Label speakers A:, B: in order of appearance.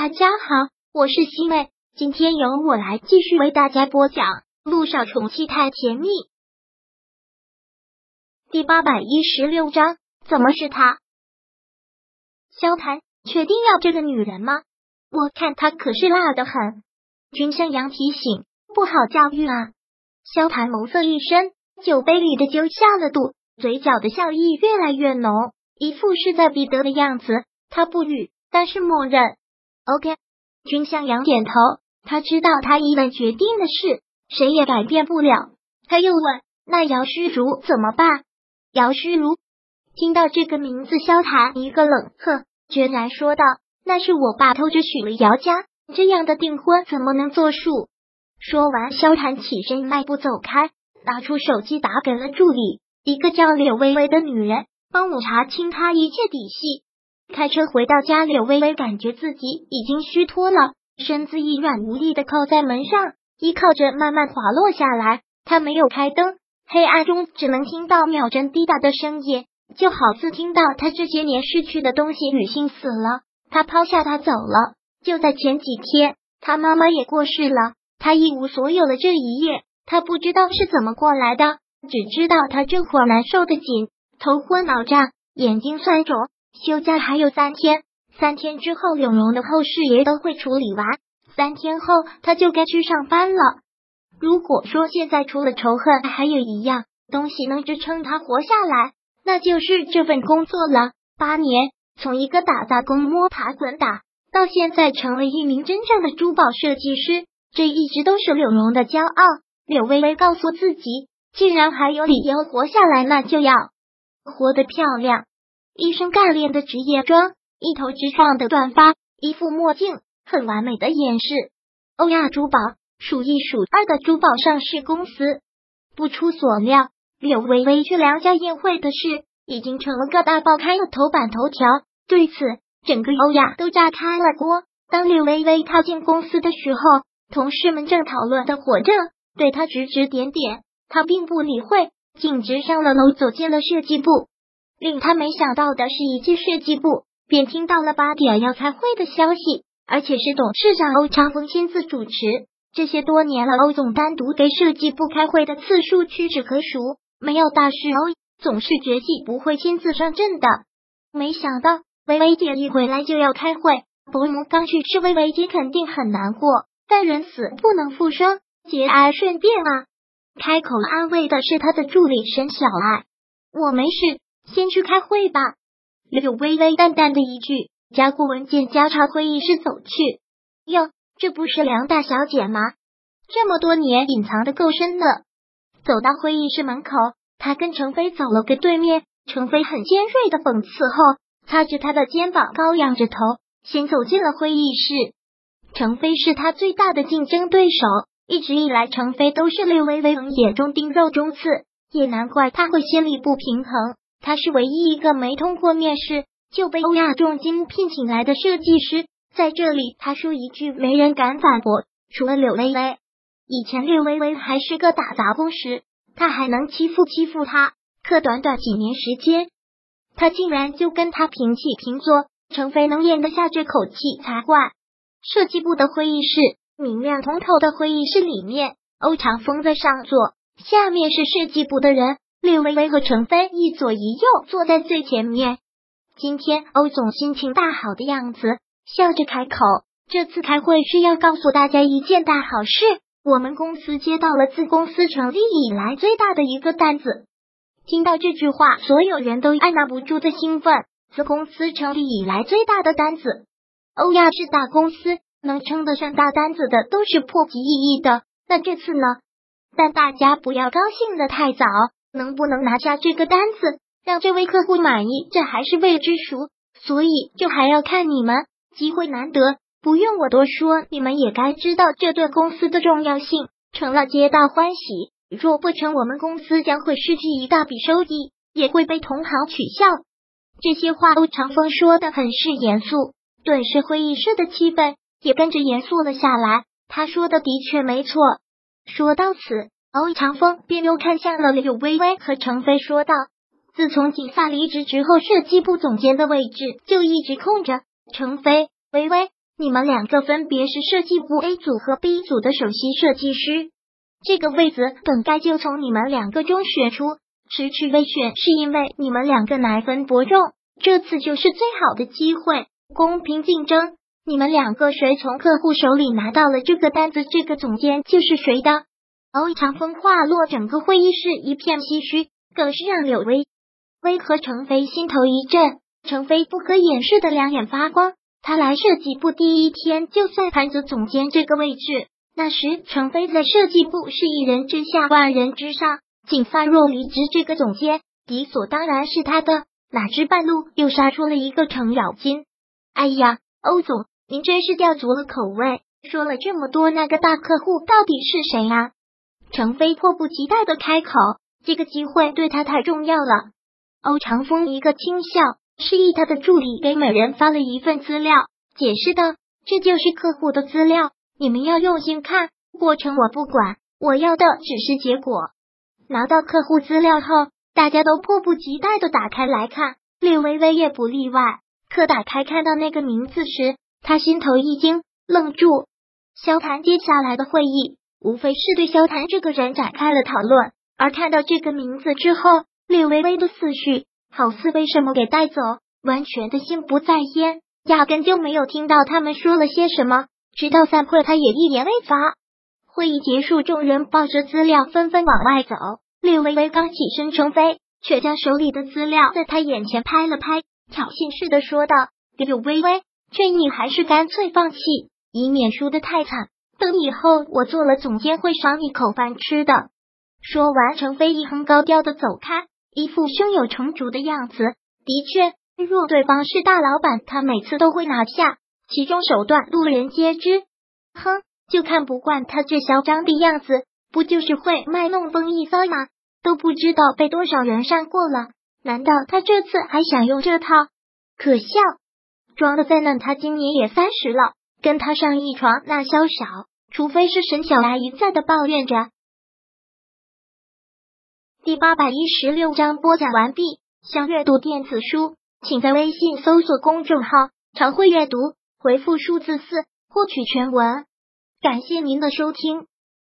A: 大家好，我是西妹，今天由我来继续为大家播讲《路上宠妻太甜蜜》第八百一十六章。怎么是他？萧谈确定要这个女人吗？我看她可是辣的很。君向阳提醒：不好教育啊。萧谈眸色一深，酒杯里的酒下了肚，嘴角的笑意越来越浓，一副势在必得的样子。他不语，但是默认。OK，君向阳点头，他知道他一旦决定的事，谁也改变不了。他又问：“那姚虚如怎么办？”姚虚如听到这个名字，萧谈一个冷哼，决然说道：“那是我爸偷着娶了姚家，这样的订婚怎么能作数？”说完，萧谈起身迈步走开，拿出手机打给了助理，一个叫柳微微的女人，帮我查清他一切底细。开车回到家，柳微微感觉自己已经虚脱了，身子一软无力的靠在门上，依靠着慢慢滑落下来。他没有开灯，黑暗中只能听到秒针滴答的声音，就好似听到他这些年失去的东西。女性死了，他抛下他走了。就在前几天，他妈妈也过世了。他一无所有的这一夜，他不知道是怎么过来的，只知道他这会儿难受的紧，头昏脑胀，眼睛酸肿。休假还有三天，三天之后柳荣的后事也都会处理完。三天后他就该去上班了。如果说现在除了仇恨，还有一样东西能支撑他活下来，那就是这份工作了。八年，从一个打杂工摸爬滚打，到现在成了一名真正的珠宝设计师，这一直都是柳荣的骄傲。柳微微告诉自己，既然还有理由活下来，那就要活得漂亮。一身干练的职业装，一头直放的短发，一副墨镜，很完美的掩饰。欧亚珠宝数一数二的珠宝上市公司。不出所料，柳微微去梁家宴会的事已经成了各大报开的头版头条。对此，整个欧亚都炸开了锅。当柳微微踏进公司的时候，同事们正讨论的火热，对他指指点点，他并不理会，径直上了楼，走进了设计部。令他没想到的是，一进设计部便听到了八点要开会的消息，而且是董事长欧长风亲自主持。这些多年了，欧总单独给设计部开会的次数屈指可数，没有大事，欧总是绝技不会亲自上阵的。没想到薇薇姐一回来就要开会，伯母刚去世，薇薇姐肯定很难过。但人死不能复生，节哀顺变啊！开口安慰的是他的助理沈小爱：“我没事。”先去开会吧。柳微微淡淡的一句，夹过文件，加朝会议室走去。哟，这不是梁大小姐吗？这么多年隐藏的够深的。走到会议室门口，他跟程飞走了个对面。程飞很尖锐的讽刺后，擦着他的肩膀，高仰着头，先走进了会议室。程飞是他最大的竞争对手，一直以来，程飞都是柳微微眼中钉、肉中刺，也难怪他会心里不平衡。他是唯一一个没通过面试就被欧亚重金聘请来的设计师，在这里他说一句没人敢反驳，除了柳微微。以前柳微微还是个打杂工时，他还能欺负欺负他，可短短几年时间，他竟然就跟他平起平坐。程飞能咽得下这口气才怪。设计部的会议室，明亮通透的会议室里面，欧长风在上座，下面是设计部的人。柳微微和程飞一左一右坐在最前面。今天欧总心情大好的样子，笑着开口：“这次开会是要告诉大家一件大好事，我们公司接到了自公司成立以来最大的一个单子。”听到这句话，所有人都按捺不住的兴奋。自公司成立以来最大的单子，欧亚是大公司，能称得上大单子的都是破几亿亿的。那这次呢？但大家不要高兴的太早。能不能拿下这个单子，让这位客户满意，这还是未知数，所以就还要看你们。机会难得，不用我多说，你们也该知道这对公司的重要性。成了，皆大欢喜；若不成，我们公司将会失去一大笔收益，也会被同行取笑。这些话，欧长风说的很是严肃，顿时会议室的气氛也跟着严肃了下来。他说的的确没错。说到此。欧长风便又看向了柳微微和程飞，说道：“自从锦萨离职之后，设计部总监的位置就一直空着。程飞、微微，你们两个分别是设计部 A 组和 B 组的首席设计师，这个位子本该就从你们两个中选出。迟迟未选，是因为你们两个难分伯仲。这次就是最好的机会，公平竞争。你们两个谁从客户手里拿到了这个单子，这个总监就是谁的。欧长风话落，整个会议室一片唏嘘，更是让柳薇薇和程飞心头一震。程飞不可掩饰的两眼发光。他来设计部第一天就算盘子总监这个位置，那时程飞在设计部是一人之下万人之上。锦发若离职，这个总监理所当然是他的。哪知半路又杀出了一个程咬金。哎呀，欧总，您真是吊足了口味。说了这么多，那个大客户到底是谁呀？程飞迫不及待的开口，这个机会对他太重要了。欧长风一个轻笑，示意他的助理给每人发了一份资料，解释道：“这就是客户的资料，你们要用心看。过程我不管，我要的只是结果。”拿到客户资料后，大家都迫不及待的打开来看，略微微也不例外。可打开看到那个名字时，他心头一惊，愣住。萧谈接下来的会议，无非是对萧谈这个人展开了讨论。而看到这个名字之后，略微微的思绪好似被什么给带走，完全的心不在焉，压根就没有听到他们说了些什么。直到散会，他也一言未发。会议结束，众人抱着资料纷纷往外走。略微微刚起身，成飞却将手里的资料在他眼前拍了拍，挑衅似的说道：“柳微微，劝你还是干脆放弃，以免输得太惨。等以后我做了总监，会赏你口饭吃的。”说完，程飞一哼，高调的走开，一副胸有成竹的样子。的确，若对方是大老板，他每次都会拿下，其中手段路人皆知。哼。就看不惯他这嚣张的样子，不就是会卖弄风一骚吗？都不知道被多少人上过了，难道他这次还想用这套？可笑，装的再嫩，他今年也三十了，跟他上一床那消少，除非是沈小丫一再的抱怨着。第八百一十六章播讲完毕。想阅读电子书，请在微信搜索公众号“常会阅读”，回复数字四获取全文。感谢您的收听。